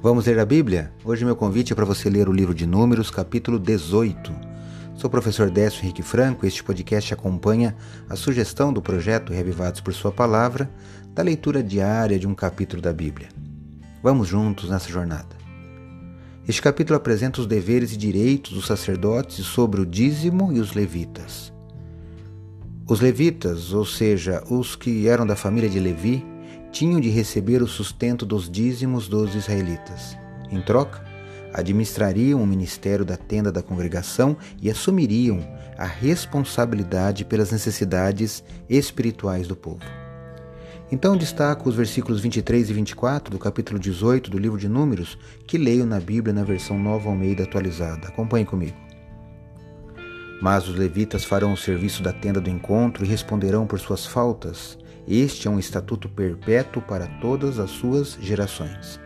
Vamos ler a Bíblia? Hoje meu convite é para você ler o livro de Números, capítulo 18. Sou o professor Décio Henrique Franco e este podcast acompanha a sugestão do projeto Revivados por Sua Palavra da leitura diária de um capítulo da Bíblia. Vamos juntos nessa jornada. Este capítulo apresenta os deveres e direitos dos sacerdotes sobre o dízimo e os levitas. Os levitas, ou seja, os que eram da família de Levi, tinham de receber o sustento dos dízimos dos israelitas. Em troca, administrariam o ministério da tenda da congregação e assumiriam a responsabilidade pelas necessidades espirituais do povo. Então destaco os versículos 23 e 24 do capítulo 18 do livro de Números, que leio na Bíblia na versão Nova Almeida atualizada. Acompanhe comigo. Mas os levitas farão o serviço da tenda do encontro e responderão por suas faltas este é um estatuto perpétuo para todas as suas gerações.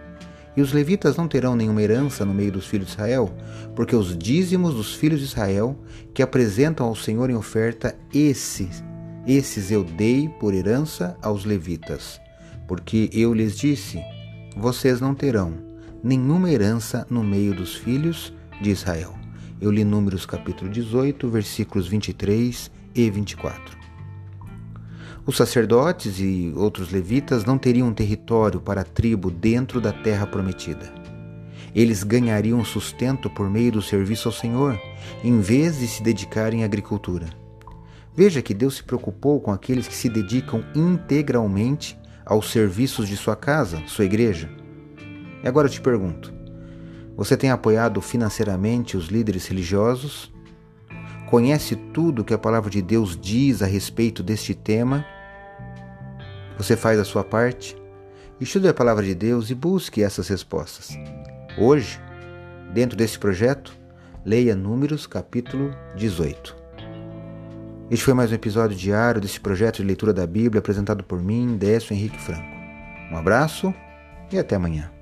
E os levitas não terão nenhuma herança no meio dos filhos de Israel, porque os dízimos dos filhos de Israel que apresentam ao Senhor em oferta, esses, esses eu dei por herança aos levitas. Porque eu lhes disse: vocês não terão nenhuma herança no meio dos filhos de Israel. Eu li Números capítulo 18, versículos 23 e 24. Os sacerdotes e outros levitas não teriam território para a tribo dentro da terra prometida. Eles ganhariam sustento por meio do serviço ao Senhor, em vez de se dedicarem à agricultura. Veja que Deus se preocupou com aqueles que se dedicam integralmente aos serviços de sua casa, sua igreja. E agora eu te pergunto: você tem apoiado financeiramente os líderes religiosos? Conhece tudo que a palavra de Deus diz a respeito deste tema? Você faz a sua parte? Estude a palavra de Deus e busque essas respostas. Hoje, dentro desse projeto, leia Números capítulo 18. Este foi mais um episódio diário desse projeto de leitura da Bíblia apresentado por mim, Décio Henrique Franco. Um abraço e até amanhã.